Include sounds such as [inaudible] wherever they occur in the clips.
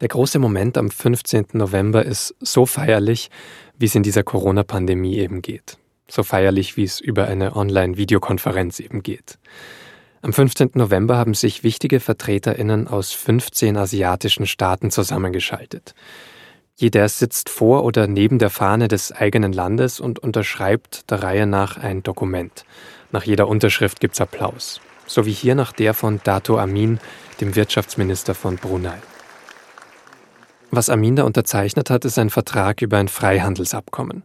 Der große Moment am 15. November ist so feierlich, wie es in dieser Corona-Pandemie eben geht. So feierlich, wie es über eine Online-Videokonferenz eben geht. Am 15. November haben sich wichtige VertreterInnen aus 15 asiatischen Staaten zusammengeschaltet. Jeder sitzt vor oder neben der Fahne des eigenen Landes und unterschreibt der Reihe nach ein Dokument. Nach jeder Unterschrift gibt's Applaus. So wie hier nach der von Dato Amin, dem Wirtschaftsminister von Brunei. Was Amin da unterzeichnet hat, ist ein Vertrag über ein Freihandelsabkommen.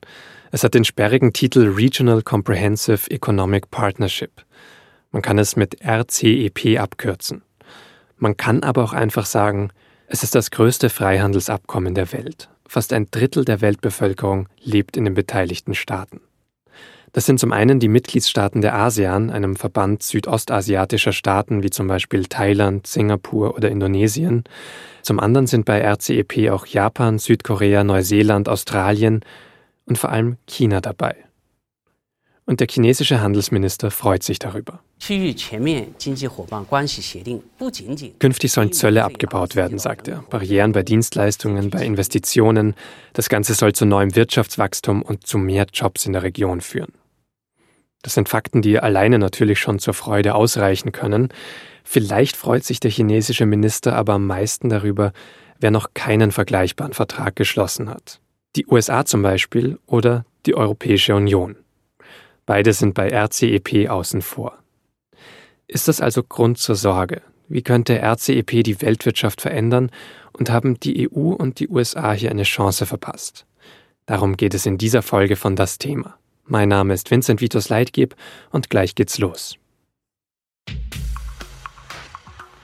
Es hat den sperrigen Titel Regional Comprehensive Economic Partnership. Man kann es mit RCEP abkürzen. Man kann aber auch einfach sagen, es ist das größte Freihandelsabkommen der Welt. Fast ein Drittel der Weltbevölkerung lebt in den beteiligten Staaten. Das sind zum einen die Mitgliedstaaten der ASEAN, einem Verband südostasiatischer Staaten wie zum Beispiel Thailand, Singapur oder Indonesien. Zum anderen sind bei RCEP auch Japan, Südkorea, Neuseeland, Australien und vor allem China dabei. Und der chinesische Handelsminister freut sich darüber. Künftig sollen Zölle abgebaut werden, sagt er. Barrieren bei Dienstleistungen, bei Investitionen. Das Ganze soll zu neuem Wirtschaftswachstum und zu mehr Jobs in der Region führen. Das sind Fakten, die alleine natürlich schon zur Freude ausreichen können. Vielleicht freut sich der chinesische Minister aber am meisten darüber, wer noch keinen vergleichbaren Vertrag geschlossen hat. Die USA zum Beispiel oder die Europäische Union. Beide sind bei RCEP außen vor. Ist das also Grund zur Sorge? Wie könnte RCEP die Weltwirtschaft verändern und haben die EU und die USA hier eine Chance verpasst? Darum geht es in dieser Folge von Das Thema. Mein Name ist Vincent Vitus Leitgeb und gleich geht's los.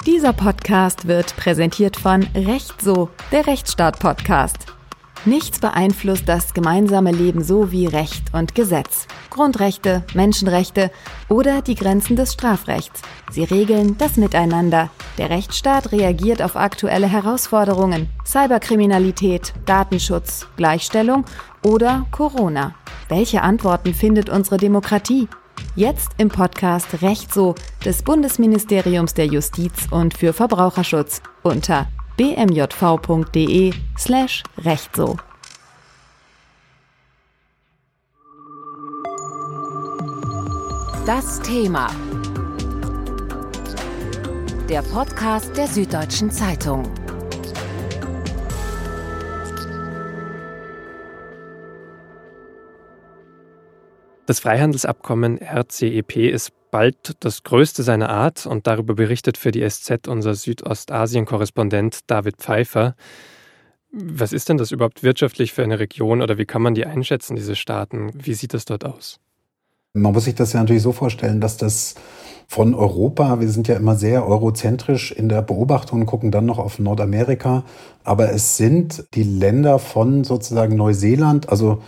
Dieser Podcast wird präsentiert von Recht so, der Rechtsstaat-Podcast. Nichts beeinflusst das gemeinsame Leben so wie Recht und Gesetz. Grundrechte, Menschenrechte oder die Grenzen des Strafrechts. Sie regeln das Miteinander. Der Rechtsstaat reagiert auf aktuelle Herausforderungen, Cyberkriminalität, Datenschutz, Gleichstellung oder Corona. Welche Antworten findet unsere Demokratie? Jetzt im Podcast Recht so des Bundesministeriums der Justiz und für Verbraucherschutz unter bmjv.de slash recht so. Das Thema. Der Podcast der Süddeutschen Zeitung. Das Freihandelsabkommen RCEP ist bald das größte seiner Art und darüber berichtet für die SZ unser Südostasien-Korrespondent David Pfeiffer. Was ist denn das überhaupt wirtschaftlich für eine Region oder wie kann man die einschätzen, diese Staaten? Wie sieht das dort aus? Man muss sich das ja natürlich so vorstellen, dass das von Europa, wir sind ja immer sehr eurozentrisch in der Beobachtung und gucken dann noch auf Nordamerika, aber es sind die Länder von sozusagen Neuseeland, also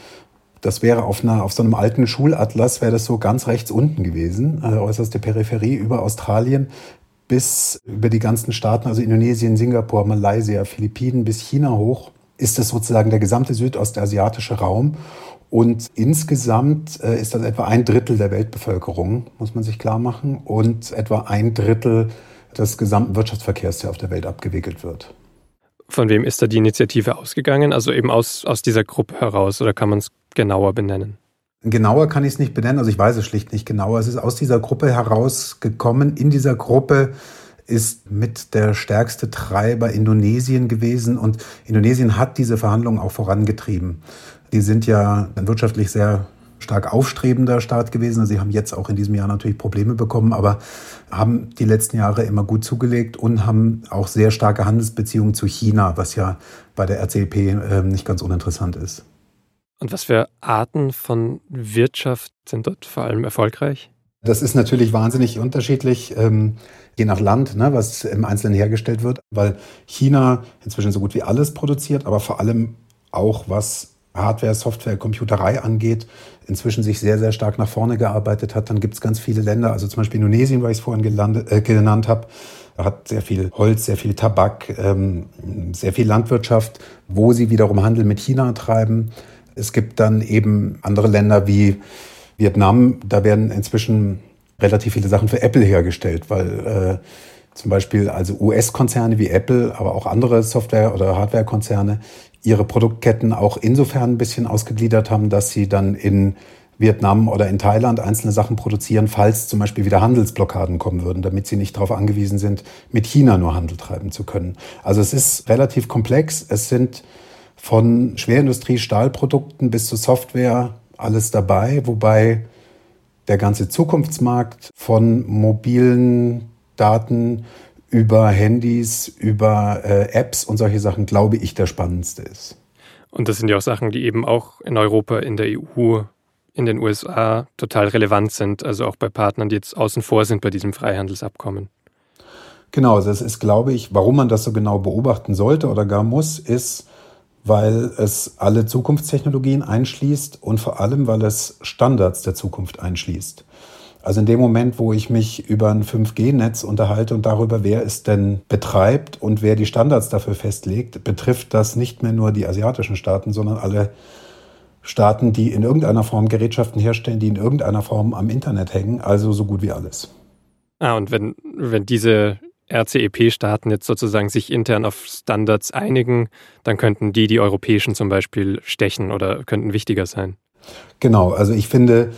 das wäre auf, einer, auf so einem alten Schulatlas, wäre das so ganz rechts unten gewesen, äh, äußerste Peripherie über Australien bis über die ganzen Staaten, also Indonesien, Singapur, Malaysia, Philippinen bis China hoch, ist das sozusagen der gesamte südostasiatische Raum. Und insgesamt äh, ist das etwa ein Drittel der Weltbevölkerung, muss man sich klar machen, und etwa ein Drittel des gesamten Wirtschaftsverkehrs, der auf der Welt abgewickelt wird. Von wem ist da die Initiative ausgegangen? Also eben aus, aus dieser Gruppe heraus oder kann man es genauer benennen? Genauer kann ich es nicht benennen, also ich weiß es schlicht nicht genauer. Es ist aus dieser Gruppe herausgekommen. In dieser Gruppe ist mit der stärkste Treiber Indonesien gewesen und Indonesien hat diese Verhandlungen auch vorangetrieben. Die sind ja wirtschaftlich sehr stark aufstrebender Staat gewesen. Also sie haben jetzt auch in diesem Jahr natürlich Probleme bekommen, aber haben die letzten Jahre immer gut zugelegt und haben auch sehr starke Handelsbeziehungen zu China, was ja bei der RCEP äh, nicht ganz uninteressant ist. Und was für Arten von Wirtschaft sind dort vor allem erfolgreich? Das ist natürlich wahnsinnig unterschiedlich, ähm, je nach Land, ne, was im Einzelnen hergestellt wird, weil China inzwischen so gut wie alles produziert, aber vor allem auch was Hardware, Software, Computerei angeht, inzwischen sich sehr, sehr stark nach vorne gearbeitet hat. Dann gibt es ganz viele Länder, also zum Beispiel Indonesien, weil ich es vorhin gelandet, äh, genannt habe, hat sehr viel Holz, sehr viel Tabak, ähm, sehr viel Landwirtschaft, wo sie wiederum Handel mit China treiben. Es gibt dann eben andere Länder wie Vietnam, da werden inzwischen relativ viele Sachen für Apple hergestellt, weil äh, zum Beispiel also US-Konzerne wie Apple, aber auch andere Software- oder Hardware-Konzerne ihre Produktketten auch insofern ein bisschen ausgegliedert haben, dass sie dann in Vietnam oder in Thailand einzelne Sachen produzieren, falls zum Beispiel wieder Handelsblockaden kommen würden, damit sie nicht darauf angewiesen sind, mit China nur Handel treiben zu können. Also es ist relativ komplex. Es sind von Schwerindustrie, Stahlprodukten bis zu Software alles dabei, wobei der ganze Zukunftsmarkt von mobilen Daten über Handys, über äh, Apps und solche Sachen, glaube ich, der spannendste ist. Und das sind ja auch Sachen, die eben auch in Europa, in der EU, in den USA total relevant sind, also auch bei Partnern, die jetzt außen vor sind bei diesem Freihandelsabkommen. Genau, also das ist, glaube ich, warum man das so genau beobachten sollte oder gar muss, ist, weil es alle Zukunftstechnologien einschließt und vor allem, weil es Standards der Zukunft einschließt. Also in dem Moment, wo ich mich über ein 5G-Netz unterhalte und darüber, wer es denn betreibt und wer die Standards dafür festlegt, betrifft das nicht mehr nur die asiatischen Staaten, sondern alle Staaten, die in irgendeiner Form Gerätschaften herstellen, die in irgendeiner Form am Internet hängen, also so gut wie alles. Ah, und wenn, wenn diese RCEP-Staaten jetzt sozusagen sich intern auf Standards einigen, dann könnten die die europäischen zum Beispiel stechen oder könnten wichtiger sein. Genau, also ich finde,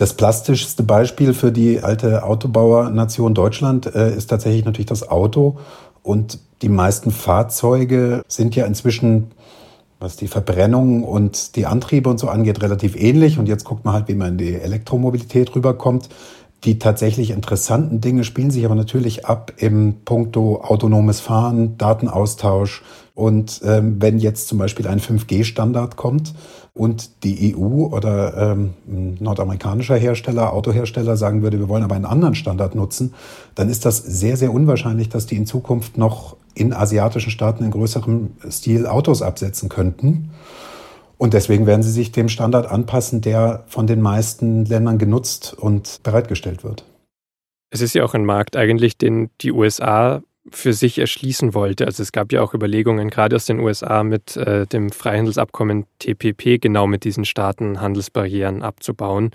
das plastischste Beispiel für die alte Autobauernation Deutschland äh, ist tatsächlich natürlich das Auto. Und die meisten Fahrzeuge sind ja inzwischen, was die Verbrennung und die Antriebe und so angeht, relativ ähnlich. Und jetzt guckt man halt, wie man in die Elektromobilität rüberkommt. Die tatsächlich interessanten Dinge spielen sich aber natürlich ab im Punkto autonomes Fahren, Datenaustausch. Und ähm, wenn jetzt zum Beispiel ein 5G-Standard kommt und die EU oder ähm, nordamerikanischer Hersteller, Autohersteller sagen würde, wir wollen aber einen anderen Standard nutzen, dann ist das sehr, sehr unwahrscheinlich, dass die in Zukunft noch in asiatischen Staaten in größerem Stil Autos absetzen könnten. Und deswegen werden sie sich dem Standard anpassen, der von den meisten Ländern genutzt und bereitgestellt wird. Es ist ja auch ein Markt eigentlich, den die USA für sich erschließen wollte. Also es gab ja auch Überlegungen, gerade aus den USA mit äh, dem Freihandelsabkommen TPP, genau mit diesen Staaten Handelsbarrieren abzubauen.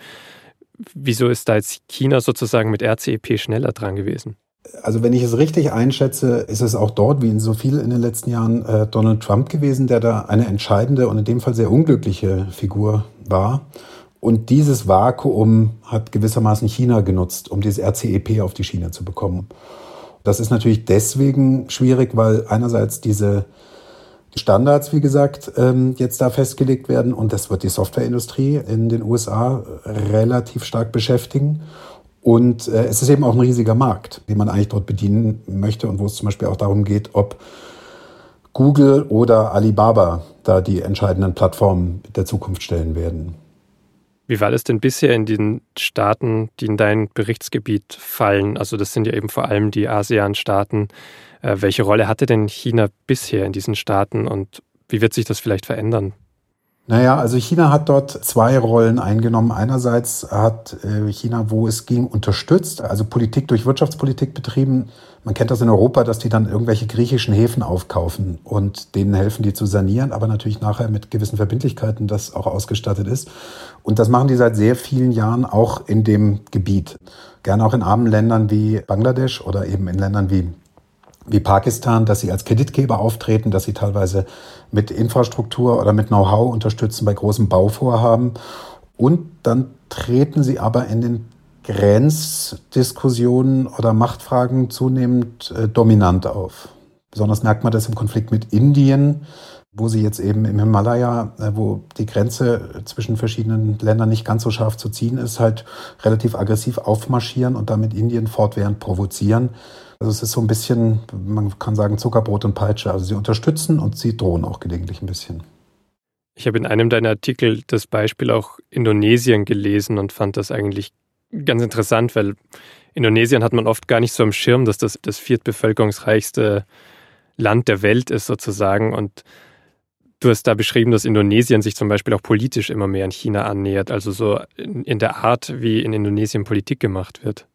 Wieso ist da jetzt China sozusagen mit RCEP schneller dran gewesen? Also wenn ich es richtig einschätze, ist es auch dort, wie in so viel in den letzten Jahren, äh, Donald Trump gewesen, der da eine entscheidende und in dem Fall sehr unglückliche Figur war. Und dieses Vakuum hat gewissermaßen China genutzt, um dieses RCEP auf die Schiene zu bekommen. Das ist natürlich deswegen schwierig, weil einerseits diese Standards, wie gesagt, ähm, jetzt da festgelegt werden und das wird die Softwareindustrie in den USA relativ stark beschäftigen. Und äh, es ist eben auch ein riesiger Markt, den man eigentlich dort bedienen möchte und wo es zum Beispiel auch darum geht, ob Google oder Alibaba da die entscheidenden Plattformen der Zukunft stellen werden. Wie war das denn bisher in den Staaten, die in dein Berichtsgebiet fallen? Also das sind ja eben vor allem die ASEAN-Staaten. Äh, welche Rolle hatte denn China bisher in diesen Staaten und wie wird sich das vielleicht verändern? Naja, also China hat dort zwei Rollen eingenommen. Einerseits hat äh, China, wo es ging, unterstützt, also Politik durch Wirtschaftspolitik betrieben. Man kennt das in Europa, dass die dann irgendwelche griechischen Häfen aufkaufen und denen helfen, die zu sanieren, aber natürlich nachher mit gewissen Verbindlichkeiten, das auch ausgestattet ist. Und das machen die seit sehr vielen Jahren auch in dem Gebiet. Gerne auch in armen Ländern wie Bangladesch oder eben in Ländern wie wie Pakistan, dass sie als Kreditgeber auftreten, dass sie teilweise mit Infrastruktur oder mit Know-how unterstützen bei großen Bauvorhaben. Und dann treten sie aber in den Grenzdiskussionen oder Machtfragen zunehmend äh, dominant auf. Besonders merkt man das im Konflikt mit Indien, wo sie jetzt eben im Himalaya, äh, wo die Grenze zwischen verschiedenen Ländern nicht ganz so scharf zu ziehen ist, halt relativ aggressiv aufmarschieren und damit Indien fortwährend provozieren. Also es ist so ein bisschen, man kann sagen, Zuckerbrot und Peitsche. Also sie unterstützen und sie drohen auch gelegentlich ein bisschen. Ich habe in einem deiner Artikel das Beispiel auch Indonesien gelesen und fand das eigentlich ganz interessant, weil Indonesien hat man oft gar nicht so am Schirm, dass das das viertbevölkerungsreichste Land der Welt ist sozusagen. Und du hast da beschrieben, dass Indonesien sich zum Beispiel auch politisch immer mehr an China annähert, also so in, in der Art, wie in Indonesien Politik gemacht wird.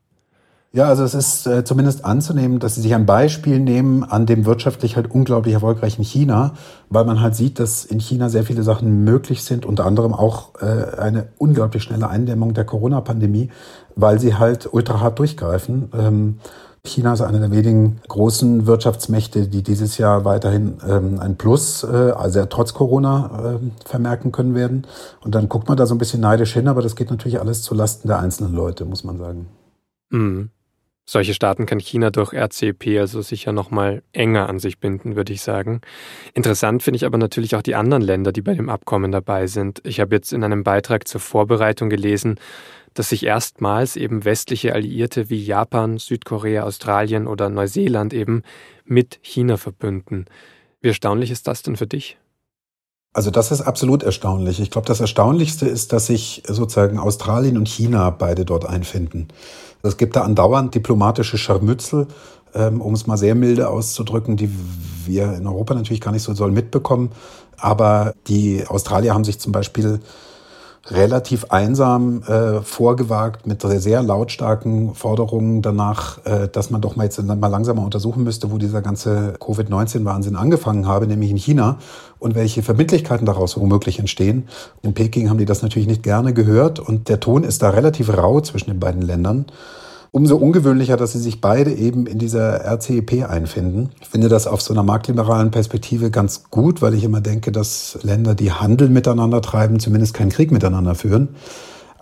Ja, also es ist äh, zumindest anzunehmen, dass sie sich ein Beispiel nehmen an dem wirtschaftlich halt unglaublich erfolgreichen China, weil man halt sieht, dass in China sehr viele Sachen möglich sind, unter anderem auch äh, eine unglaublich schnelle Eindämmung der Corona-Pandemie, weil sie halt ultra hart durchgreifen. Ähm, China ist eine der wenigen großen Wirtschaftsmächte, die dieses Jahr weiterhin ähm, ein Plus, äh, also trotz Corona, äh, vermerken können werden. Und dann guckt man da so ein bisschen neidisch hin, aber das geht natürlich alles zulasten der einzelnen Leute, muss man sagen. Mhm. Solche Staaten kann China durch RCEP also sicher nochmal enger an sich binden, würde ich sagen. Interessant finde ich aber natürlich auch die anderen Länder, die bei dem Abkommen dabei sind. Ich habe jetzt in einem Beitrag zur Vorbereitung gelesen, dass sich erstmals eben westliche Alliierte wie Japan, Südkorea, Australien oder Neuseeland eben mit China verbünden. Wie erstaunlich ist das denn für dich? Also das ist absolut erstaunlich. Ich glaube, das Erstaunlichste ist, dass sich sozusagen Australien und China beide dort einfinden. Es gibt da andauernd diplomatische Scharmützel, ähm, um es mal sehr milde auszudrücken, die wir in Europa natürlich gar nicht so soll mitbekommen. Aber die Australier haben sich zum Beispiel relativ einsam äh, vorgewagt mit sehr lautstarken Forderungen danach, äh, dass man doch mal jetzt mal langsamer untersuchen müsste, wo dieser ganze Covid-19-Wahnsinn angefangen habe, nämlich in China und welche Verbindlichkeiten daraus womöglich entstehen. In Peking haben die das natürlich nicht gerne gehört und der Ton ist da relativ rau zwischen den beiden Ländern. Umso ungewöhnlicher, dass sie sich beide eben in dieser RCEP einfinden. Ich finde das auf so einer marktliberalen Perspektive ganz gut, weil ich immer denke, dass Länder, die Handel miteinander treiben, zumindest keinen Krieg miteinander führen.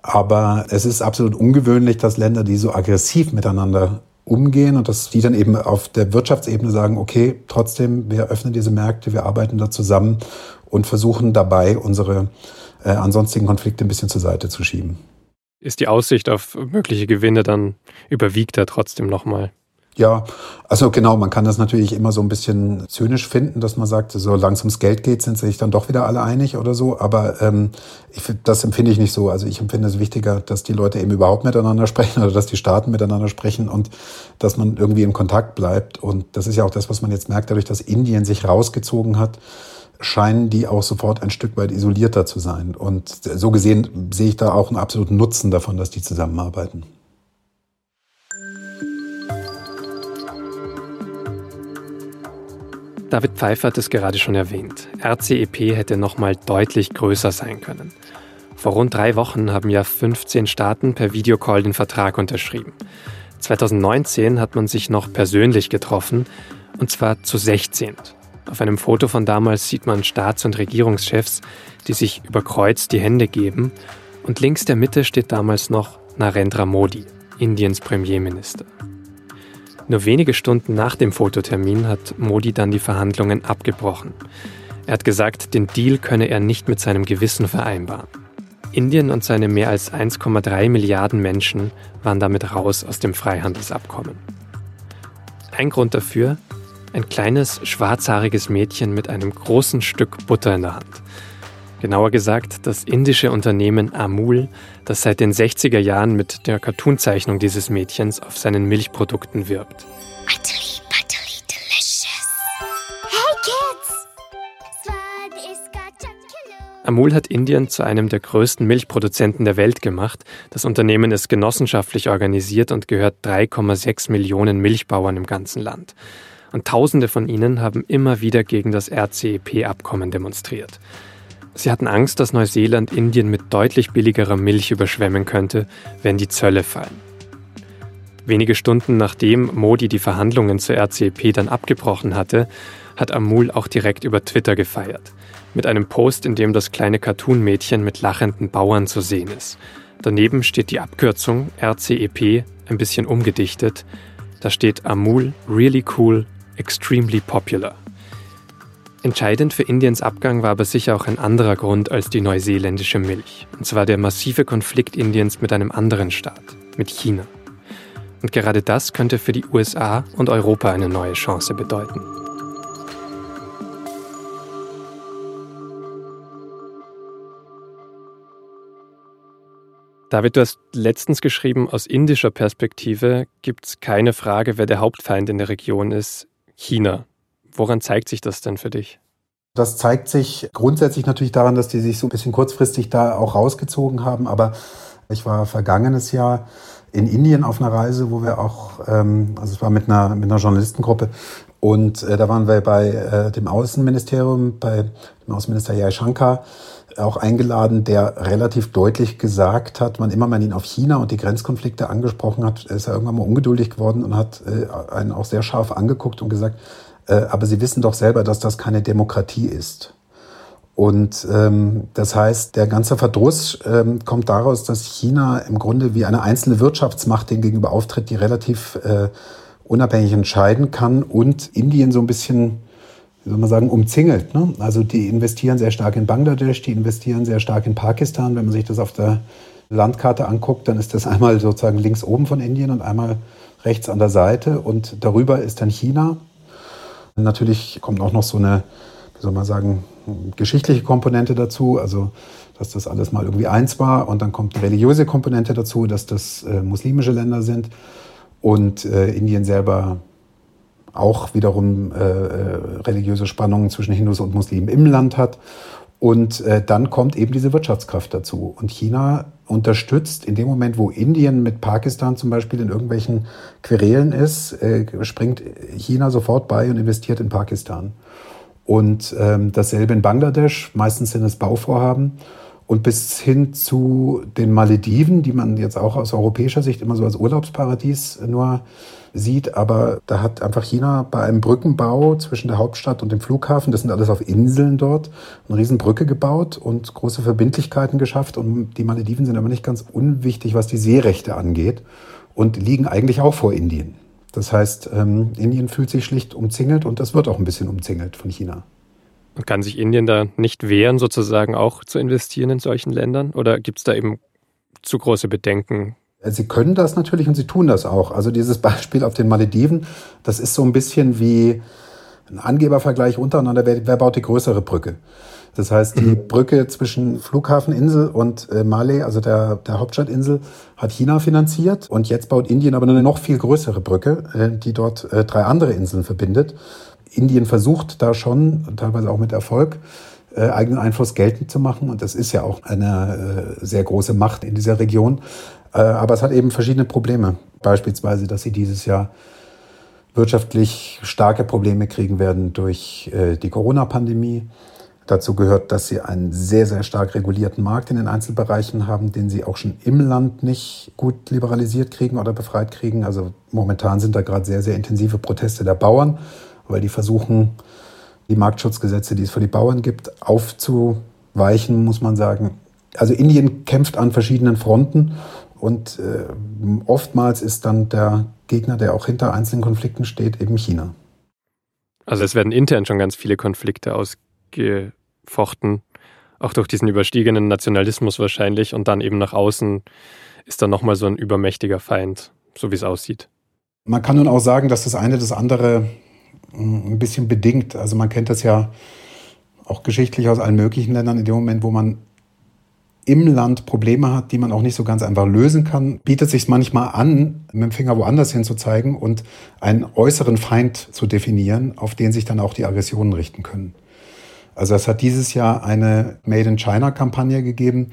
Aber es ist absolut ungewöhnlich, dass Länder, die so aggressiv miteinander umgehen und dass die dann eben auf der Wirtschaftsebene sagen, okay, trotzdem, wir öffnen diese Märkte, wir arbeiten da zusammen und versuchen dabei unsere äh, ansonstigen Konflikte ein bisschen zur Seite zu schieben ist die Aussicht auf mögliche Gewinne dann überwiegt da trotzdem nochmal. Ja, also genau, man kann das natürlich immer so ein bisschen zynisch finden, dass man sagt, so langsam ums Geld geht, sind sich dann doch wieder alle einig oder so. Aber ähm, ich, das empfinde ich nicht so. Also ich empfinde es wichtiger, dass die Leute eben überhaupt miteinander [laughs] sprechen oder dass die Staaten miteinander sprechen und dass man irgendwie in Kontakt bleibt. Und das ist ja auch das, was man jetzt merkt, dadurch, dass Indien sich rausgezogen hat scheinen die auch sofort ein Stück weit isolierter zu sein. Und so gesehen sehe ich da auch einen absoluten Nutzen davon, dass die zusammenarbeiten. David Pfeiffer hat es gerade schon erwähnt. RCEP hätte noch mal deutlich größer sein können. Vor rund drei Wochen haben ja 15 Staaten per Videocall den Vertrag unterschrieben. 2019 hat man sich noch persönlich getroffen, und zwar zu 16. Auf einem Foto von damals sieht man Staats- und Regierungschefs, die sich überkreuzt die Hände geben. Und links der Mitte steht damals noch Narendra Modi, Indiens Premierminister. Nur wenige Stunden nach dem Fototermin hat Modi dann die Verhandlungen abgebrochen. Er hat gesagt, den Deal könne er nicht mit seinem Gewissen vereinbaren. Indien und seine mehr als 1,3 Milliarden Menschen waren damit raus aus dem Freihandelsabkommen. Ein Grund dafür, ein kleines schwarzhaariges Mädchen mit einem großen Stück Butter in der Hand. Genauer gesagt, das indische Unternehmen Amul, das seit den 60er Jahren mit der Cartoonzeichnung dieses Mädchens auf seinen Milchprodukten wirbt. Utterly, utterly delicious. Hey kids! Amul hat Indien zu einem der größten Milchproduzenten der Welt gemacht. Das Unternehmen ist genossenschaftlich organisiert und gehört 3,6 Millionen Milchbauern im ganzen Land und Tausende von ihnen haben immer wieder gegen das RCEP-Abkommen demonstriert. Sie hatten Angst, dass Neuseeland Indien mit deutlich billigerer Milch überschwemmen könnte, wenn die Zölle fallen. Wenige Stunden nachdem Modi die Verhandlungen zur RCEP dann abgebrochen hatte, hat Amul auch direkt über Twitter gefeiert. Mit einem Post, in dem das kleine Cartoon-Mädchen mit lachenden Bauern zu sehen ist. Daneben steht die Abkürzung RCEP, ein bisschen umgedichtet. Da steht Amul Really Cool extremely popular. Entscheidend für Indiens Abgang war aber sicher auch ein anderer Grund als die neuseeländische Milch, und zwar der massive Konflikt Indiens mit einem anderen Staat, mit China. Und gerade das könnte für die USA und Europa eine neue Chance bedeuten. David, du hast letztens geschrieben, aus indischer Perspektive gibt es keine Frage, wer der Hauptfeind in der Region ist. China. Woran zeigt sich das denn für dich? Das zeigt sich grundsätzlich natürlich daran, dass die sich so ein bisschen kurzfristig da auch rausgezogen haben. Aber ich war vergangenes Jahr in Indien auf einer Reise, wo wir auch, ähm, also es war mit einer, mit einer Journalistengruppe, Und äh, da waren wir bei äh, dem Außenministerium, bei dem Außenminister Jaishankar auch eingeladen, der relativ deutlich gesagt hat, wann immer man ihn auf China und die Grenzkonflikte angesprochen hat, ist er irgendwann mal ungeduldig geworden und hat äh, einen auch sehr scharf angeguckt und gesagt, äh, aber Sie wissen doch selber, dass das keine Demokratie ist. Und ähm, das heißt, der ganze Verdruss ähm, kommt daraus, dass China im Grunde wie eine einzelne Wirtschaftsmacht dem gegenüber auftritt, die relativ äh, unabhängig entscheiden kann und Indien so ein bisschen, wie soll man sagen, umzingelt. Ne? Also die investieren sehr stark in Bangladesch, die investieren sehr stark in Pakistan. Wenn man sich das auf der Landkarte anguckt, dann ist das einmal sozusagen links oben von Indien und einmal rechts an der Seite und darüber ist dann China. Natürlich kommt auch noch so eine, wie soll man sagen, geschichtliche Komponente dazu, also dass das alles mal irgendwie eins war. Und dann kommt die religiöse Komponente dazu, dass das äh, muslimische Länder sind und äh, Indien selber auch wiederum äh, äh religiöse Spannungen zwischen Hindus und Muslimen im Land hat. Und äh, dann kommt eben diese Wirtschaftskraft dazu. Und China unterstützt in dem Moment, wo Indien mit Pakistan zum Beispiel in irgendwelchen Querelen ist, äh, springt China sofort bei und investiert in Pakistan. Und ähm, dasselbe in Bangladesch, meistens sind es Bauvorhaben. Und bis hin zu den Malediven, die man jetzt auch aus europäischer Sicht immer so als Urlaubsparadies nur sieht. Aber da hat einfach China bei einem Brückenbau zwischen der Hauptstadt und dem Flughafen, das sind alles auf Inseln dort, eine Riesenbrücke gebaut und große Verbindlichkeiten geschafft. Und die Malediven sind aber nicht ganz unwichtig, was die Seerechte angeht und liegen eigentlich auch vor Indien. Das heißt, ähm, Indien fühlt sich schlicht umzingelt und das wird auch ein bisschen umzingelt von China. Und kann sich Indien da nicht wehren, sozusagen auch zu investieren in solchen Ländern? Oder gibt es da eben zu große Bedenken? Sie können das natürlich und sie tun das auch. Also dieses [laughs] Beispiel auf den Malediven, das ist so ein bisschen wie ein Angebervergleich untereinander. Wer, wer baut die größere Brücke? Das heißt, die mhm. Brücke zwischen Flughafeninsel und äh, Malé, also der, der Hauptstadtinsel, hat China finanziert. Und jetzt baut Indien aber eine noch viel größere Brücke, äh, die dort äh, drei andere Inseln verbindet. Indien versucht da schon, teilweise auch mit Erfolg, äh, eigenen Einfluss geltend zu machen. Und das ist ja auch eine äh, sehr große Macht in dieser Region. Äh, aber es hat eben verschiedene Probleme. Beispielsweise, dass sie dieses Jahr wirtschaftlich starke Probleme kriegen werden durch äh, die Corona-Pandemie Dazu gehört, dass sie einen sehr, sehr stark regulierten Markt in den Einzelbereichen haben, den sie auch schon im Land nicht gut liberalisiert kriegen oder befreit kriegen. Also momentan sind da gerade sehr, sehr intensive Proteste der Bauern, weil die versuchen, die Marktschutzgesetze, die es für die Bauern gibt, aufzuweichen, muss man sagen. Also Indien kämpft an verschiedenen Fronten und äh, oftmals ist dann der Gegner, der auch hinter einzelnen Konflikten steht, eben China. Also es werden intern schon ganz viele Konflikte ausge fochten, auch durch diesen überstiegenen Nationalismus wahrscheinlich und dann eben nach außen ist dann nochmal so ein übermächtiger Feind, so wie es aussieht. Man kann nun auch sagen, dass das eine das andere ein bisschen bedingt. Also man kennt das ja auch geschichtlich aus allen möglichen Ländern. In dem Moment, wo man im Land Probleme hat, die man auch nicht so ganz einfach lösen kann, bietet sich manchmal an, mit dem Finger woanders hin zu zeigen und einen äußeren Feind zu definieren, auf den sich dann auch die Aggressionen richten können. Also es hat dieses Jahr eine Made in China-Kampagne gegeben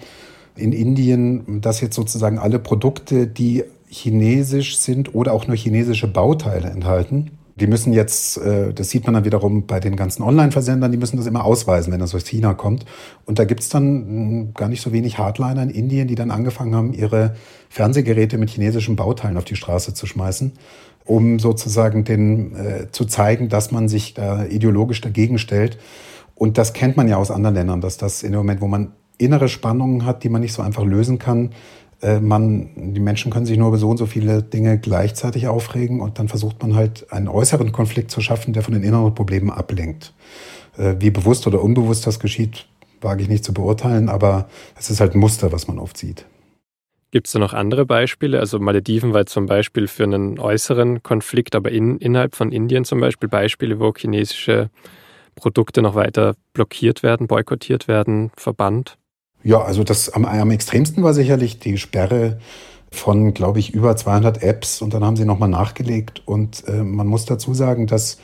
in Indien, dass jetzt sozusagen alle Produkte, die chinesisch sind oder auch nur chinesische Bauteile enthalten, die müssen jetzt, äh, das sieht man dann wiederum bei den ganzen Online-Versendern, die müssen das immer ausweisen, wenn das aus China kommt. Und da gibt's dann hm, gar nicht so wenig Hardliner in Indien, die dann angefangen haben, ihre Fernsehgeräte mit chinesischen Bauteilen auf die Straße zu schmeißen, um sozusagen den, äh, zu zeigen, dass man sich da ideologisch dagegen stellt. Und das kennt man ja aus anderen Ländern, dass das in dem Moment, wo man innere Spannungen hat, die man nicht so einfach lösen kann, man, die Menschen können sich nur über so und so viele Dinge gleichzeitig aufregen und dann versucht man halt einen äußeren Konflikt zu schaffen, der von den inneren Problemen ablenkt. Äh, wie bewusst oder unbewusst das geschieht, wage ich nicht zu beurteilen, aber es ist halt ein Muster, was man oft sieht. Gibt es da noch andere Beispiele? Also Malediven war zum Beispiel für einen äußeren Konflikt, aber in, innerhalb von Indien zum Beispiel Beispiele, wo chinesische Produkte noch weiter blockiert werden, boykottiert werden, verbannt? Ja, also das am, am extremsten war sicherlich die Sperre von, glaube ich, über 200 Apps und dann haben sie nochmal nachgelegt und äh, man muss dazu sagen, dass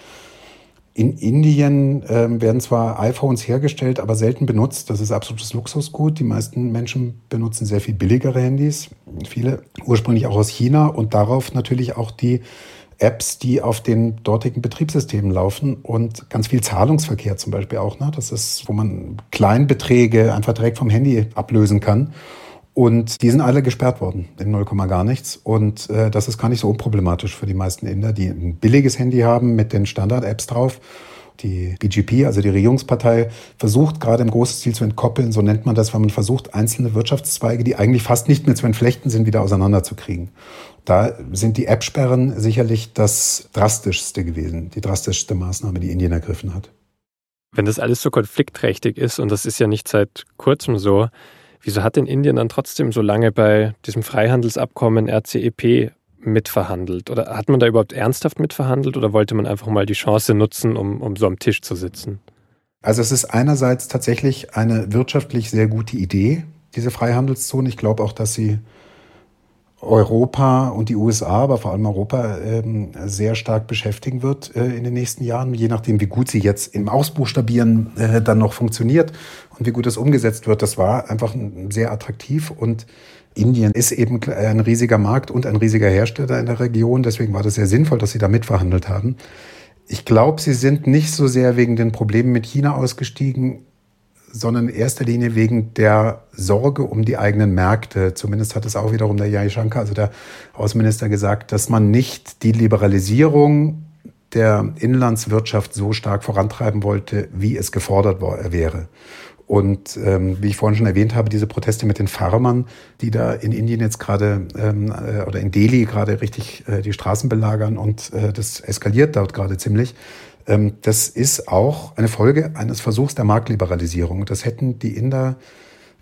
in Indien äh, werden zwar iPhones hergestellt, aber selten benutzt. Das ist absolutes Luxusgut. Die meisten Menschen benutzen sehr viel billigere Handys, viele ursprünglich auch aus China und darauf natürlich auch die Apps, die auf den dortigen Betriebssystemen laufen und ganz viel Zahlungsverkehr zum Beispiel auch. Ne? Das ist, wo man Kleinbeträge einfach direkt vom Handy ablösen kann. Und die sind alle gesperrt worden in 0, gar nichts. Und äh, das ist gar nicht so unproblematisch für die meisten Inder, die ein billiges Handy haben mit den Standard-Apps drauf. Die BGP, also die Regierungspartei, versucht gerade im großen Stil zu entkoppeln, so nennt man das, weil man versucht, einzelne Wirtschaftszweige, die eigentlich fast nicht mehr zu entflechten sind, wieder auseinanderzukriegen. Da sind die App-Sperren sicherlich das drastischste gewesen, die drastischste Maßnahme, die Indien ergriffen hat. Wenn das alles so konfliktträchtig ist, und das ist ja nicht seit kurzem so, Wieso hat denn Indien dann trotzdem so lange bei diesem Freihandelsabkommen RCEP mitverhandelt? Oder hat man da überhaupt ernsthaft mitverhandelt oder wollte man einfach mal die Chance nutzen, um, um so am Tisch zu sitzen? Also es ist einerseits tatsächlich eine wirtschaftlich sehr gute Idee, diese Freihandelszone. Ich glaube auch, dass sie Europa und die USA, aber vor allem Europa, ähm, sehr stark beschäftigen wird äh, in den nächsten Jahren, je nachdem, wie gut sie jetzt im Ausbuchstabieren äh, dann noch funktioniert und wie gut es umgesetzt wird. Das war einfach sehr attraktiv und Indien ist eben ein riesiger Markt und ein riesiger Hersteller in der Region. Deswegen war das sehr sinnvoll, dass sie da mitverhandelt haben. Ich glaube, sie sind nicht so sehr wegen den Problemen mit China ausgestiegen, sondern in erster Linie wegen der Sorge um die eigenen Märkte. Zumindest hat es auch wiederum der Jai Shankar, also der Außenminister, gesagt, dass man nicht die Liberalisierung der Inlandswirtschaft so stark vorantreiben wollte, wie es gefordert wäre. Und ähm, wie ich vorhin schon erwähnt habe, diese Proteste mit den Farmern, die da in Indien jetzt gerade ähm, äh, oder in Delhi gerade richtig äh, die Straßen belagern und äh, das eskaliert dort gerade ziemlich. Ähm, das ist auch eine Folge eines Versuchs der Marktliberalisierung. Das hätten die Inder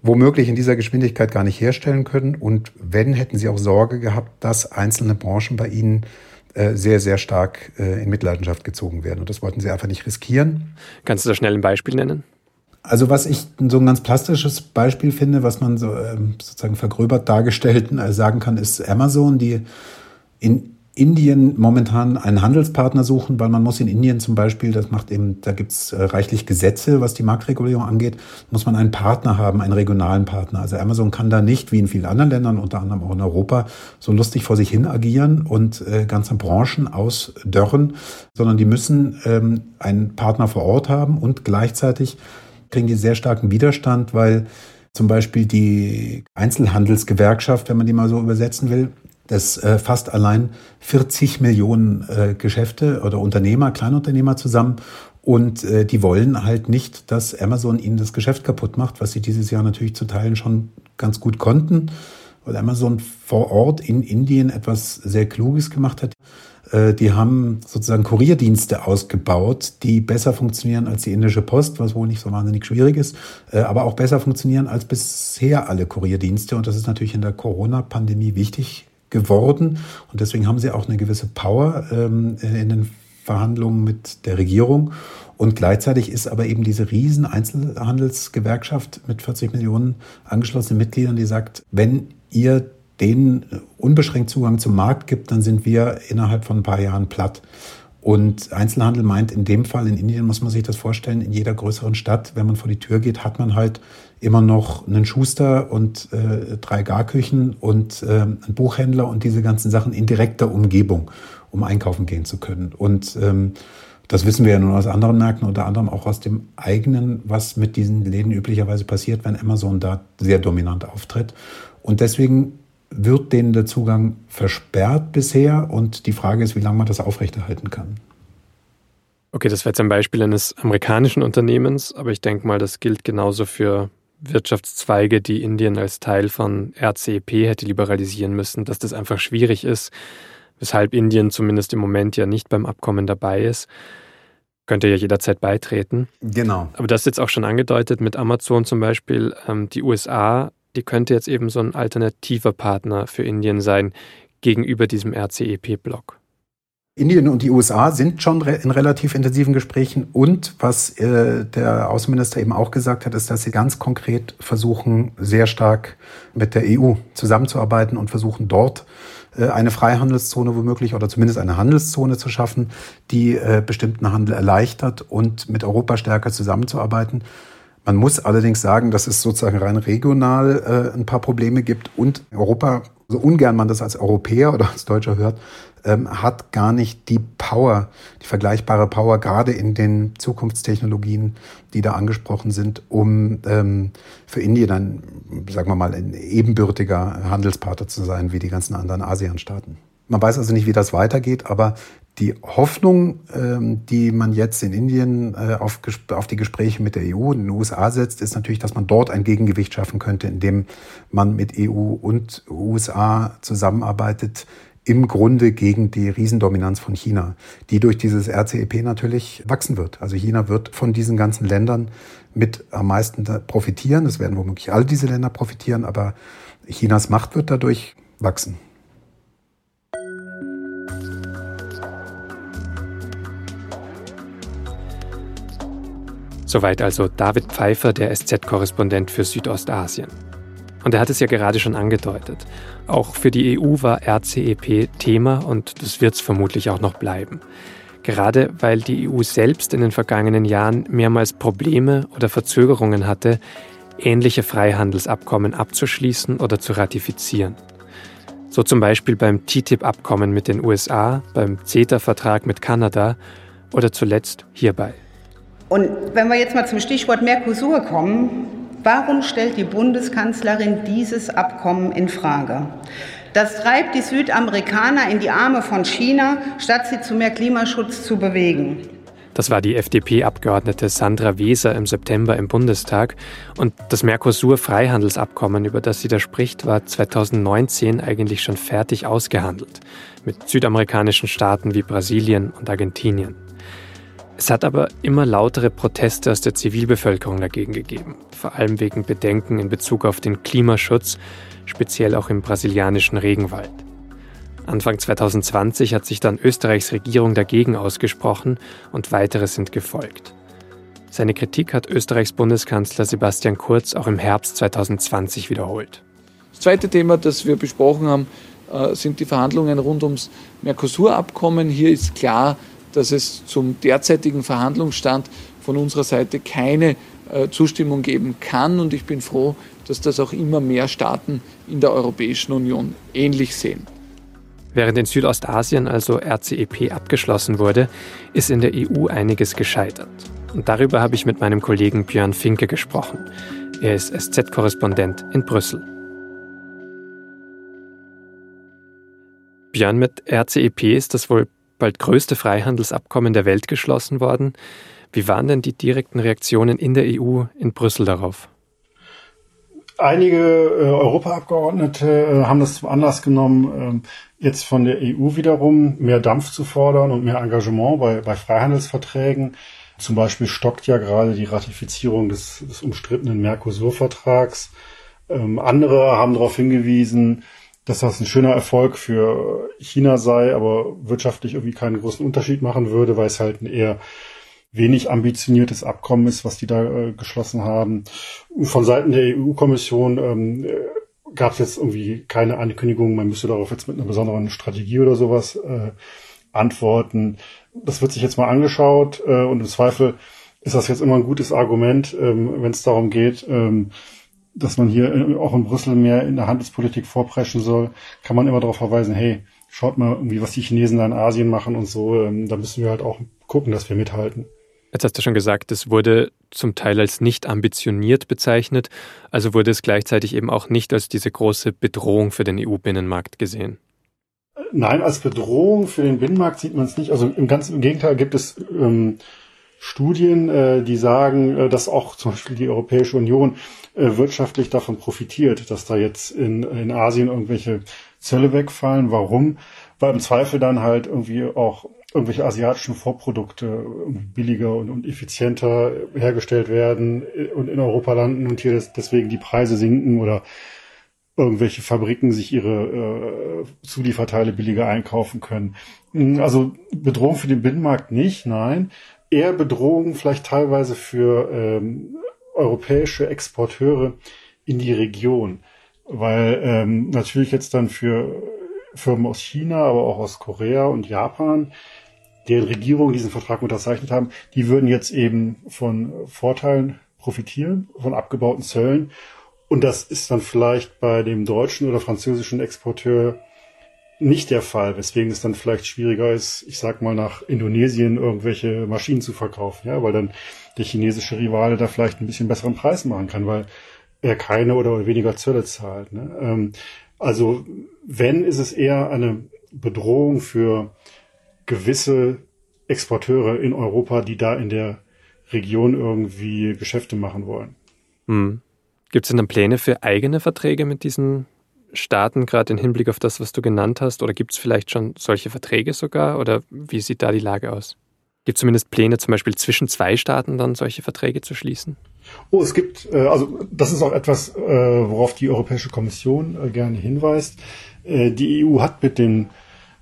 womöglich in dieser Geschwindigkeit gar nicht herstellen können. Und wenn, hätten sie auch Sorge gehabt, dass einzelne Branchen bei ihnen äh, sehr, sehr stark äh, in Mitleidenschaft gezogen werden. Und das wollten sie einfach nicht riskieren. Kannst du da schnell ein Beispiel nennen? Also was ich so ein ganz plastisches Beispiel finde, was man so ähm, sozusagen vergröbert dargestellt äh, sagen kann, ist Amazon, die in Indien momentan einen Handelspartner suchen, weil man muss in Indien zum Beispiel, das macht eben, da gibt's äh, reichlich Gesetze, was die Marktregulierung angeht, muss man einen Partner haben, einen regionalen Partner. Also Amazon kann da nicht, wie in vielen anderen Ländern, unter anderem auch in Europa, so lustig vor sich hin agieren und äh, ganze Branchen ausdörren, sondern die müssen ähm, einen Partner vor Ort haben und gleichzeitig kriegen die sehr starken Widerstand, weil zum Beispiel die Einzelhandelsgewerkschaft, wenn man die mal so übersetzen will, dass äh, fast allein 40 Millionen äh, Geschäfte oder Unternehmer, Kleinunternehmer zusammen und äh, die wollen halt nicht, dass Amazon ihnen das Geschäft kaputt macht, was sie dieses Jahr natürlich zu Teilen schon ganz gut konnten, weil Amazon vor Ort in Indien etwas sehr Kluges gemacht hat. Äh, die haben sozusagen Kurierdienste ausgebaut, die besser funktionieren als die indische Post, was wohl nicht so wahnsinnig schwierig ist, äh, aber auch besser funktionieren als bisher alle Kurierdienste. Und das ist natürlich in der Corona-Pandemie wichtig geworden. Und deswegen haben sie auch eine gewisse Power ähm, in den Verhandlungen mit der Regierung. Und gleichzeitig ist aber eben diese riesen Einzelhandelsgewerkschaft mit 40 Millionen angeschlossenen Mitgliedern, die sagt, wenn ihr denen unbeschränkt Zugang zum Markt gibt, dann sind wir innerhalb von ein paar Jahren platt. Und Einzelhandel meint in dem Fall, in Indien muss man sich das vorstellen, in jeder größeren Stadt, wenn man vor die Tür geht, hat man halt immer noch einen Schuster und äh, drei Garküchen und äh, einen Buchhändler und diese ganzen Sachen in direkter Umgebung, um einkaufen gehen zu können. Und ähm, das wissen wir ja nun aus anderen Märkten, unter anderem auch aus dem eigenen, was mit diesen Läden üblicherweise passiert, wenn Amazon da sehr dominant auftritt. Und deswegen wird denen der Zugang versperrt bisher und die Frage ist, wie lange man das aufrechterhalten kann. Okay, das wäre jetzt ein Beispiel eines amerikanischen Unternehmens, aber ich denke mal, das gilt genauso für Wirtschaftszweige, die Indien als Teil von RCEP hätte liberalisieren müssen, dass das einfach schwierig ist, weshalb Indien zumindest im Moment ja nicht beim Abkommen dabei ist. Könnte ja jederzeit beitreten. Genau. Aber das ist jetzt auch schon angedeutet mit Amazon zum Beispiel. Ähm, die USA die könnte jetzt eben so ein alternativer Partner für Indien sein gegenüber diesem RCEP-Block. Indien und die USA sind schon in relativ intensiven Gesprächen und was äh, der Außenminister eben auch gesagt hat, ist, dass sie ganz konkret versuchen, sehr stark mit der EU zusammenzuarbeiten und versuchen dort äh, eine Freihandelszone womöglich oder zumindest eine Handelszone zu schaffen, die äh, bestimmten Handel erleichtert und mit Europa stärker zusammenzuarbeiten. Man muss allerdings sagen, dass es sozusagen rein regional äh, ein paar Probleme gibt und Europa so ungern man das als Europäer oder als Deutscher hört, ähm, hat gar nicht die Power, die vergleichbare Power, gerade in den Zukunftstechnologien, die da angesprochen sind, um ähm, für Indien dann, sagen wir mal, ein ebenbürtiger Handelspartner zu sein wie die ganzen anderen ASEAN-Staaten. Man weiß also nicht, wie das weitergeht, aber die Hoffnung, ähm, die man jetzt in Indien äh, auf, auf die Gespräche mit der EU und den USA setzt, ist natürlich, dass man dort ein Gegengewicht schaffen könnte, indem man mit EU und USA zusammenarbeitet, im Grunde gegen die Riesendominanz von China, die durch dieses RCEP natürlich wachsen wird. Also China wird von diesen ganzen Ländern mit am meisten profitieren. Es werden womöglich all diese Länder profitieren, aber Chinas Macht wird dadurch wachsen. Soweit also David Pfeiffer, der SZ-Korrespondent für Südostasien. Und er hat es ja gerade schon angedeutet. Auch für die EU war RCEP Thema und das wird es vermutlich auch noch bleiben. Gerade weil die EU selbst in den vergangenen Jahren mehrmals Probleme oder Verzögerungen hatte, ähnliche Freihandelsabkommen abzuschließen oder zu ratifizieren. So zum Beispiel beim TTIP-Abkommen mit den USA, beim CETA-Vertrag mit Kanada oder zuletzt hierbei. Und wenn wir jetzt mal zum Stichwort Mercosur kommen, warum stellt die Bundeskanzlerin dieses Abkommen in Frage? Das treibt die Südamerikaner in die Arme von China, statt sie zu mehr Klimaschutz zu bewegen. Das war die FDP-Abgeordnete Sandra Weser im September im Bundestag. Und das Mercosur-Freihandelsabkommen, über das sie da spricht, war 2019 eigentlich schon fertig ausgehandelt. Mit südamerikanischen Staaten wie Brasilien und Argentinien. Es hat aber immer lautere Proteste aus der Zivilbevölkerung dagegen gegeben, vor allem wegen Bedenken in Bezug auf den Klimaschutz, speziell auch im brasilianischen Regenwald. Anfang 2020 hat sich dann Österreichs Regierung dagegen ausgesprochen und weitere sind gefolgt. Seine Kritik hat Österreichs Bundeskanzler Sebastian Kurz auch im Herbst 2020 wiederholt. Das zweite Thema, das wir besprochen haben, äh, sind die Verhandlungen rund ums Mercosur-Abkommen. Hier ist klar, dass es zum derzeitigen Verhandlungsstand von unserer Seite keine äh, Zustimmung geben kann. Und ich bin froh, dass das auch immer mehr Staaten in der Europäischen Union ähnlich sehen. Während in Südostasien also RCEP abgeschlossen wurde, ist in der EU einiges gescheitert. Und darüber habe ich mit meinem Kollegen Björn Finke gesprochen. Er ist SZ-Korrespondent in Brüssel. Björn, mit RCEP ist das wohl bald größte Freihandelsabkommen der Welt geschlossen worden. Wie waren denn die direkten Reaktionen in der EU in Brüssel darauf? Einige äh, Europaabgeordnete äh, haben das zum Anlass genommen, äh, jetzt von der EU wiederum mehr Dampf zu fordern und mehr Engagement bei, bei Freihandelsverträgen. Zum Beispiel stockt ja gerade die Ratifizierung des, des umstrittenen Mercosur-Vertrags. Ähm, andere haben darauf hingewiesen, dass das ein schöner Erfolg für China sei, aber wirtschaftlich irgendwie keinen großen Unterschied machen würde, weil es halt ein eher wenig ambitioniertes Abkommen ist, was die da äh, geschlossen haben. Von Seiten der EU-Kommission ähm, gab es jetzt irgendwie keine Ankündigung, man müsste darauf jetzt mit einer besonderen Strategie oder sowas äh, antworten. Das wird sich jetzt mal angeschaut äh, und im Zweifel ist das jetzt immer ein gutes Argument, ähm, wenn es darum geht, ähm, dass man hier äh, auch in Brüssel mehr in der Handelspolitik vorpreschen soll, kann man immer darauf verweisen, hey, schaut mal irgendwie, was die Chinesen da in Asien machen und so. Ähm, da müssen wir halt auch gucken, dass wir mithalten. Jetzt hast du schon gesagt, es wurde zum Teil als nicht ambitioniert bezeichnet, also wurde es gleichzeitig eben auch nicht als diese große Bedrohung für den EU-Binnenmarkt gesehen. Nein, als Bedrohung für den Binnenmarkt sieht man es nicht. Also im ganzen Gegenteil gibt es ähm, Studien, äh, die sagen, äh, dass auch zum Beispiel die Europäische Union äh, wirtschaftlich davon profitiert, dass da jetzt in, in Asien irgendwelche Zölle wegfallen. Warum? Weil im Zweifel dann halt irgendwie auch irgendwelche asiatischen Vorprodukte billiger und, und effizienter hergestellt werden und in Europa landen und hier das, deswegen die Preise sinken oder irgendwelche Fabriken sich ihre äh, Zulieferteile billiger einkaufen können. Also Bedrohung für den Binnenmarkt nicht, nein eher Bedrohung vielleicht teilweise für ähm, europäische Exporteure in die Region, weil ähm, natürlich jetzt dann für Firmen aus China, aber auch aus Korea und Japan, deren Regierungen diesen Vertrag unterzeichnet haben, die würden jetzt eben von Vorteilen profitieren, von abgebauten Zöllen. Und das ist dann vielleicht bei dem deutschen oder französischen Exporteur nicht der Fall, weswegen es dann vielleicht schwieriger ist, ich sag mal, nach Indonesien irgendwelche Maschinen zu verkaufen, ja, weil dann der chinesische Rivale da vielleicht ein bisschen besseren Preis machen kann, weil er keine oder weniger Zölle zahlt. Ne? Ähm, also wenn, ist es eher eine Bedrohung für gewisse Exporteure in Europa, die da in der Region irgendwie Geschäfte machen wollen. Hm. Gibt es denn dann Pläne für eigene Verträge mit diesen Staaten, gerade im Hinblick auf das, was du genannt hast? Oder gibt es vielleicht schon solche Verträge sogar? Oder wie sieht da die Lage aus? Gibt es zumindest Pläne, zum Beispiel zwischen zwei Staaten dann solche Verträge zu schließen? Oh, es gibt, äh, also das ist auch etwas, äh, worauf die Europäische Kommission äh, gerne hinweist. Die EU hat mit den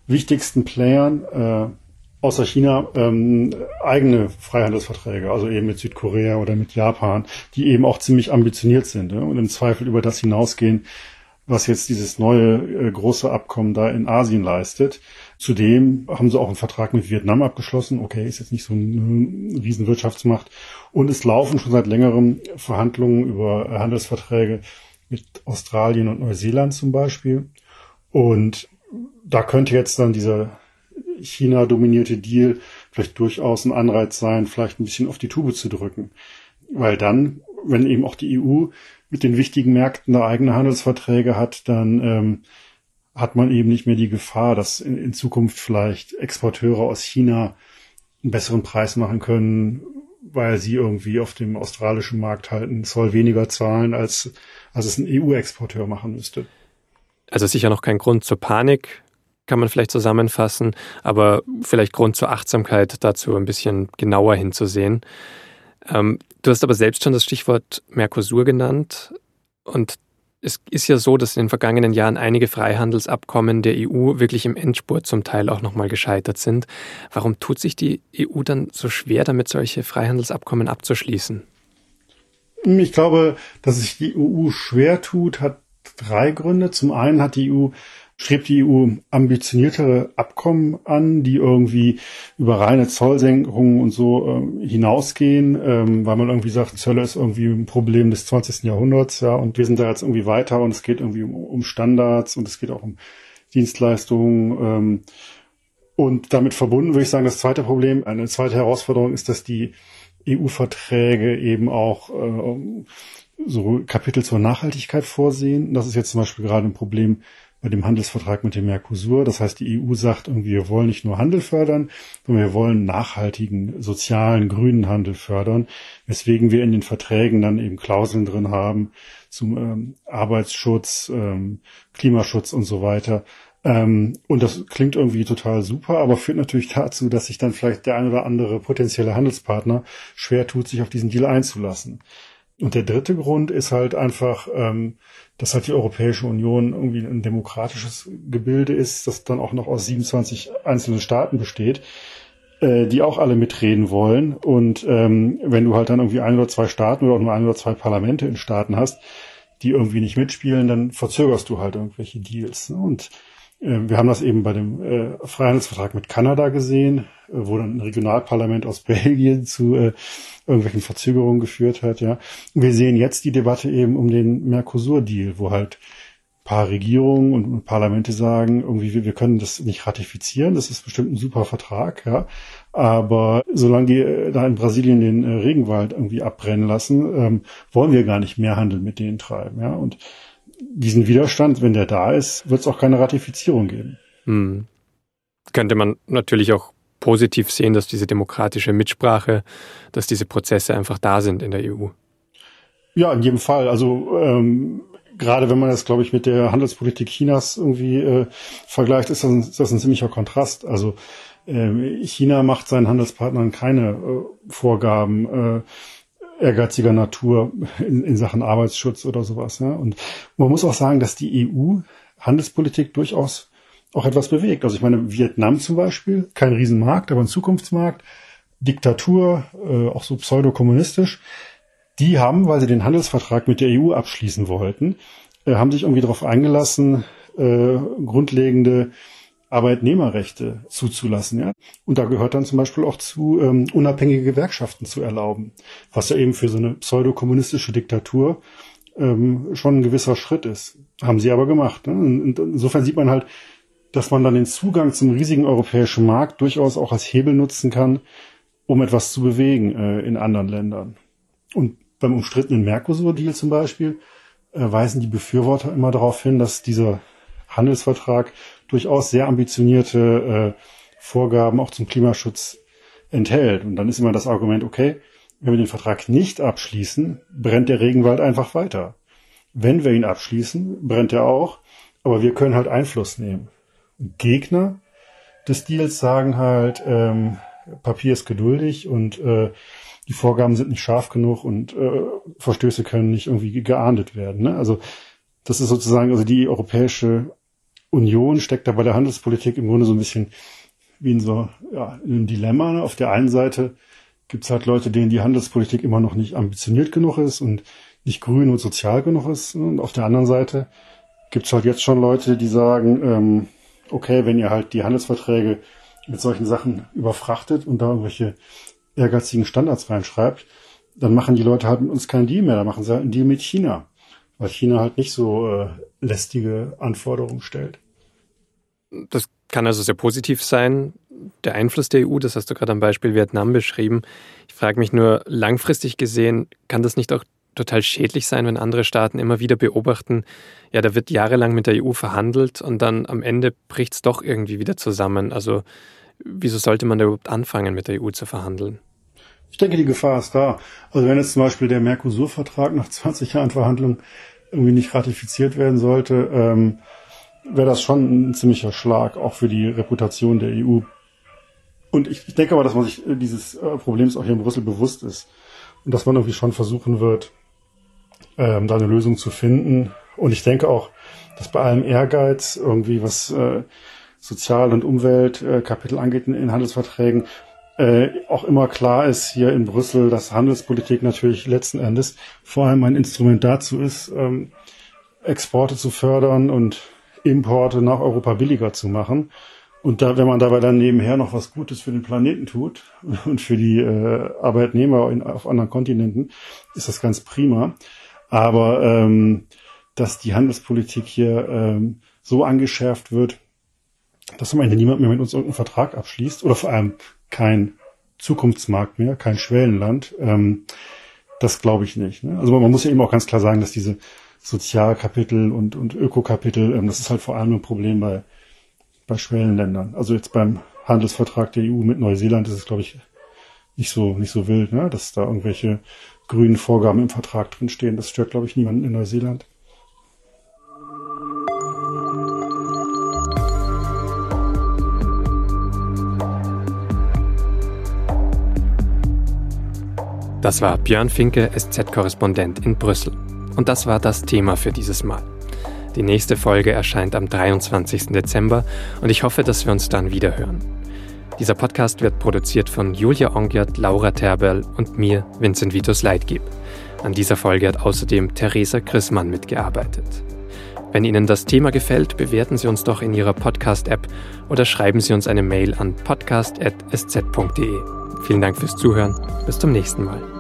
wichtigsten Playern außer China ähm, eigene Freihandelsverträge, also eben mit Südkorea oder mit Japan, die eben auch ziemlich ambitioniert sind ne? und im Zweifel über das hinausgehen, was jetzt dieses neue äh, große Abkommen da in Asien leistet. Zudem haben sie auch einen Vertrag mit Vietnam abgeschlossen. Okay, ist jetzt nicht so eine Riesenwirtschaftsmacht. Und es laufen schon seit längerem Verhandlungen über Handelsverträge mit Australien und Neuseeland zum Beispiel. Und da könnte jetzt dann dieser China-dominierte Deal vielleicht durchaus ein Anreiz sein, vielleicht ein bisschen auf die Tube zu drücken. Weil dann, wenn eben auch die EU mit den wichtigen Märkten da eigene Handelsverträge hat, dann ähm, hat man eben nicht mehr die Gefahr, dass in, in Zukunft vielleicht Exporteure aus China einen besseren Preis machen können, weil sie irgendwie auf dem australischen Markt halt einen weniger zahlen, als, als es ein EU-Exporteur machen müsste. Also sicher noch kein Grund zur Panik, kann man vielleicht zusammenfassen, aber vielleicht Grund zur Achtsamkeit dazu ein bisschen genauer hinzusehen. Ähm, du hast aber selbst schon das Stichwort Mercosur genannt und es ist ja so, dass in den vergangenen Jahren einige Freihandelsabkommen der EU wirklich im Endspurt zum Teil auch nochmal gescheitert sind. Warum tut sich die EU dann so schwer damit, solche Freihandelsabkommen abzuschließen? Ich glaube, dass sich die EU schwer tut, hat drei Gründe. Zum einen hat die EU strebt die EU ambitioniertere Abkommen an, die irgendwie über reine Zollsenkungen und so äh, hinausgehen, ähm, weil man irgendwie sagt, Zölle ist irgendwie ein Problem des 20. Jahrhunderts, ja, und wir sind da jetzt irgendwie weiter und es geht irgendwie um, um Standards und es geht auch um Dienstleistungen. Ähm, und damit verbunden würde ich sagen, das zweite Problem, eine zweite Herausforderung ist, dass die EU-Verträge eben auch äh, so Kapitel zur Nachhaltigkeit vorsehen. Das ist jetzt zum Beispiel gerade ein Problem bei dem Handelsvertrag mit dem Mercosur. Das heißt, die EU sagt irgendwie, wir wollen nicht nur Handel fördern, sondern wir wollen nachhaltigen, sozialen, grünen Handel fördern, weswegen wir in den Verträgen dann eben Klauseln drin haben zum ähm, Arbeitsschutz, ähm, Klimaschutz und so weiter. Ähm, und das klingt irgendwie total super, aber führt natürlich dazu, dass sich dann vielleicht der ein oder andere potenzielle Handelspartner schwer tut, sich auf diesen Deal einzulassen. Und der dritte Grund ist halt einfach, ähm, dass halt die Europäische Union irgendwie ein demokratisches Gebilde ist, das dann auch noch aus 27 einzelnen Staaten besteht, äh, die auch alle mitreden wollen. Und ähm, wenn du halt dann irgendwie ein oder zwei Staaten oder auch nur ein oder zwei Parlamente in Staaten hast, die irgendwie nicht mitspielen, dann verzögerst du halt irgendwelche Deals. Ne? Und wir haben das eben bei dem äh, Freihandelsvertrag mit Kanada gesehen, äh, wo dann ein Regionalparlament aus [laughs] Belgien zu äh, irgendwelchen Verzögerungen geführt hat, ja. Wir sehen jetzt die Debatte eben um den Mercosur-Deal, wo halt paar Regierungen und Parlamente sagen, irgendwie, wir, wir können das nicht ratifizieren, das ist bestimmt ein super Vertrag, ja. Aber solange die äh, da in Brasilien den äh, Regenwald irgendwie abbrennen lassen, ähm, wollen wir gar nicht mehr Handel mit denen treiben, ja. Und diesen Widerstand, wenn der da ist, wird es auch keine Ratifizierung geben. Hm. Könnte man natürlich auch positiv sehen, dass diese demokratische Mitsprache, dass diese Prozesse einfach da sind in der EU. Ja, in jedem Fall. Also ähm, gerade wenn man das, glaube ich, mit der Handelspolitik Chinas irgendwie äh, vergleicht, ist das, ein, ist das ein ziemlicher Kontrast. Also äh, China macht seinen Handelspartnern keine äh, Vorgaben äh, ehrgeiziger Natur in, in Sachen Arbeitsschutz oder sowas. Ja? Und man muss auch sagen, dass die EU Handelspolitik durchaus auch etwas bewegt. Also ich meine, Vietnam zum Beispiel, kein Riesenmarkt, aber ein Zukunftsmarkt, Diktatur, äh, auch so pseudokommunistisch, die haben, weil sie den Handelsvertrag mit der EU abschließen wollten, äh, haben sich irgendwie darauf eingelassen, äh, grundlegende Arbeitnehmerrechte zuzulassen. Ja? Und da gehört dann zum Beispiel auch zu, ähm, unabhängige Gewerkschaften zu erlauben, was ja eben für so eine pseudokommunistische Diktatur ähm, schon ein gewisser Schritt ist. Haben sie aber gemacht. Ne? Und insofern sieht man halt, dass man dann den Zugang zum riesigen europäischen Markt durchaus auch als Hebel nutzen kann, um etwas zu bewegen äh, in anderen Ländern. Und beim umstrittenen Mercosur-Deal zum Beispiel äh, weisen die Befürworter immer darauf hin, dass dieser Handelsvertrag durchaus sehr ambitionierte äh, Vorgaben auch zum Klimaschutz enthält. Und dann ist immer das Argument, okay, wenn wir den Vertrag nicht abschließen, brennt der Regenwald einfach weiter. Wenn wir ihn abschließen, brennt er auch, aber wir können halt Einfluss nehmen. Gegner des Deals sagen halt, ähm, Papier ist geduldig und äh, die Vorgaben sind nicht scharf genug und äh, Verstöße können nicht irgendwie geahndet werden. Ne? Also das ist sozusagen, also die Europäische Union steckt da bei der Handelspolitik im Grunde so ein bisschen wie in so ja, in einem Dilemma. Ne? Auf der einen Seite gibt es halt Leute, denen die Handelspolitik immer noch nicht ambitioniert genug ist und nicht grün und sozial genug ist. Ne? Und auf der anderen Seite gibt es halt jetzt schon Leute, die sagen, ähm, okay, wenn ihr halt die Handelsverträge mit solchen Sachen überfrachtet und da irgendwelche ehrgeizigen Standards reinschreibt, dann machen die Leute halt mit uns keinen Deal mehr, dann machen sie halt einen Deal mit China, weil China halt nicht so äh, lästige Anforderungen stellt. Das kann also sehr positiv sein, der Einfluss der EU, das hast du gerade am Beispiel Vietnam beschrieben. Ich frage mich nur, langfristig gesehen, kann das nicht auch total schädlich sein, wenn andere Staaten immer wieder beobachten, ja, da wird jahrelang mit der EU verhandelt und dann am Ende bricht es doch irgendwie wieder zusammen. Also wieso sollte man da überhaupt anfangen, mit der EU zu verhandeln? Ich denke, die Gefahr ist da. Also wenn jetzt zum Beispiel der Mercosur-Vertrag nach 20 Jahren Verhandlungen irgendwie nicht ratifiziert werden sollte, ähm, wäre das schon ein ziemlicher Schlag, auch für die Reputation der EU. Und ich, ich denke aber, dass man sich dieses äh, Problems auch hier in Brüssel bewusst ist und dass man irgendwie schon versuchen wird, ähm, da eine Lösung zu finden. Und ich denke auch, dass bei allem Ehrgeiz irgendwie was äh, Sozial- und Umweltkapitel äh, angeht in, in Handelsverträgen, äh, auch immer klar ist hier in Brüssel, dass Handelspolitik natürlich letzten Endes vor allem ein Instrument dazu ist, ähm, Exporte zu fördern und Importe nach Europa billiger zu machen. Und da, wenn man dabei dann nebenher noch was Gutes für den Planeten tut [laughs] und für die äh, Arbeitnehmer in, auf anderen Kontinenten, ist das ganz prima. Aber ähm, dass die Handelspolitik hier ähm, so angeschärft wird, dass am Ende niemand mehr mit uns irgendeinen Vertrag abschließt oder vor allem kein Zukunftsmarkt mehr, kein Schwellenland, ähm, das glaube ich nicht. Ne? Also man muss ja eben auch ganz klar sagen, dass diese Sozialkapitel und, und Ökokapitel, ähm, das ist halt vor allem ein Problem bei, bei Schwellenländern. Also jetzt beim Handelsvertrag der EU mit Neuseeland ist es, glaube ich, nicht so, nicht so wild, ne? dass da irgendwelche grünen Vorgaben im Vertrag drinstehen. Das stört, glaube ich, niemanden in Neuseeland. Das war Björn Finke, SZ-Korrespondent in Brüssel. Und das war das Thema für dieses Mal. Die nächste Folge erscheint am 23. Dezember und ich hoffe, dass wir uns dann wieder hören. Dieser Podcast wird produziert von Julia Ongiert, Laura Terberl und mir, Vincent Vitus Leitgeb. An dieser Folge hat außerdem Theresa Chrismann mitgearbeitet. Wenn Ihnen das Thema gefällt, bewerten Sie uns doch in Ihrer Podcast-App oder schreiben Sie uns eine Mail an podcast.sz.de. Vielen Dank fürs Zuhören. Bis zum nächsten Mal.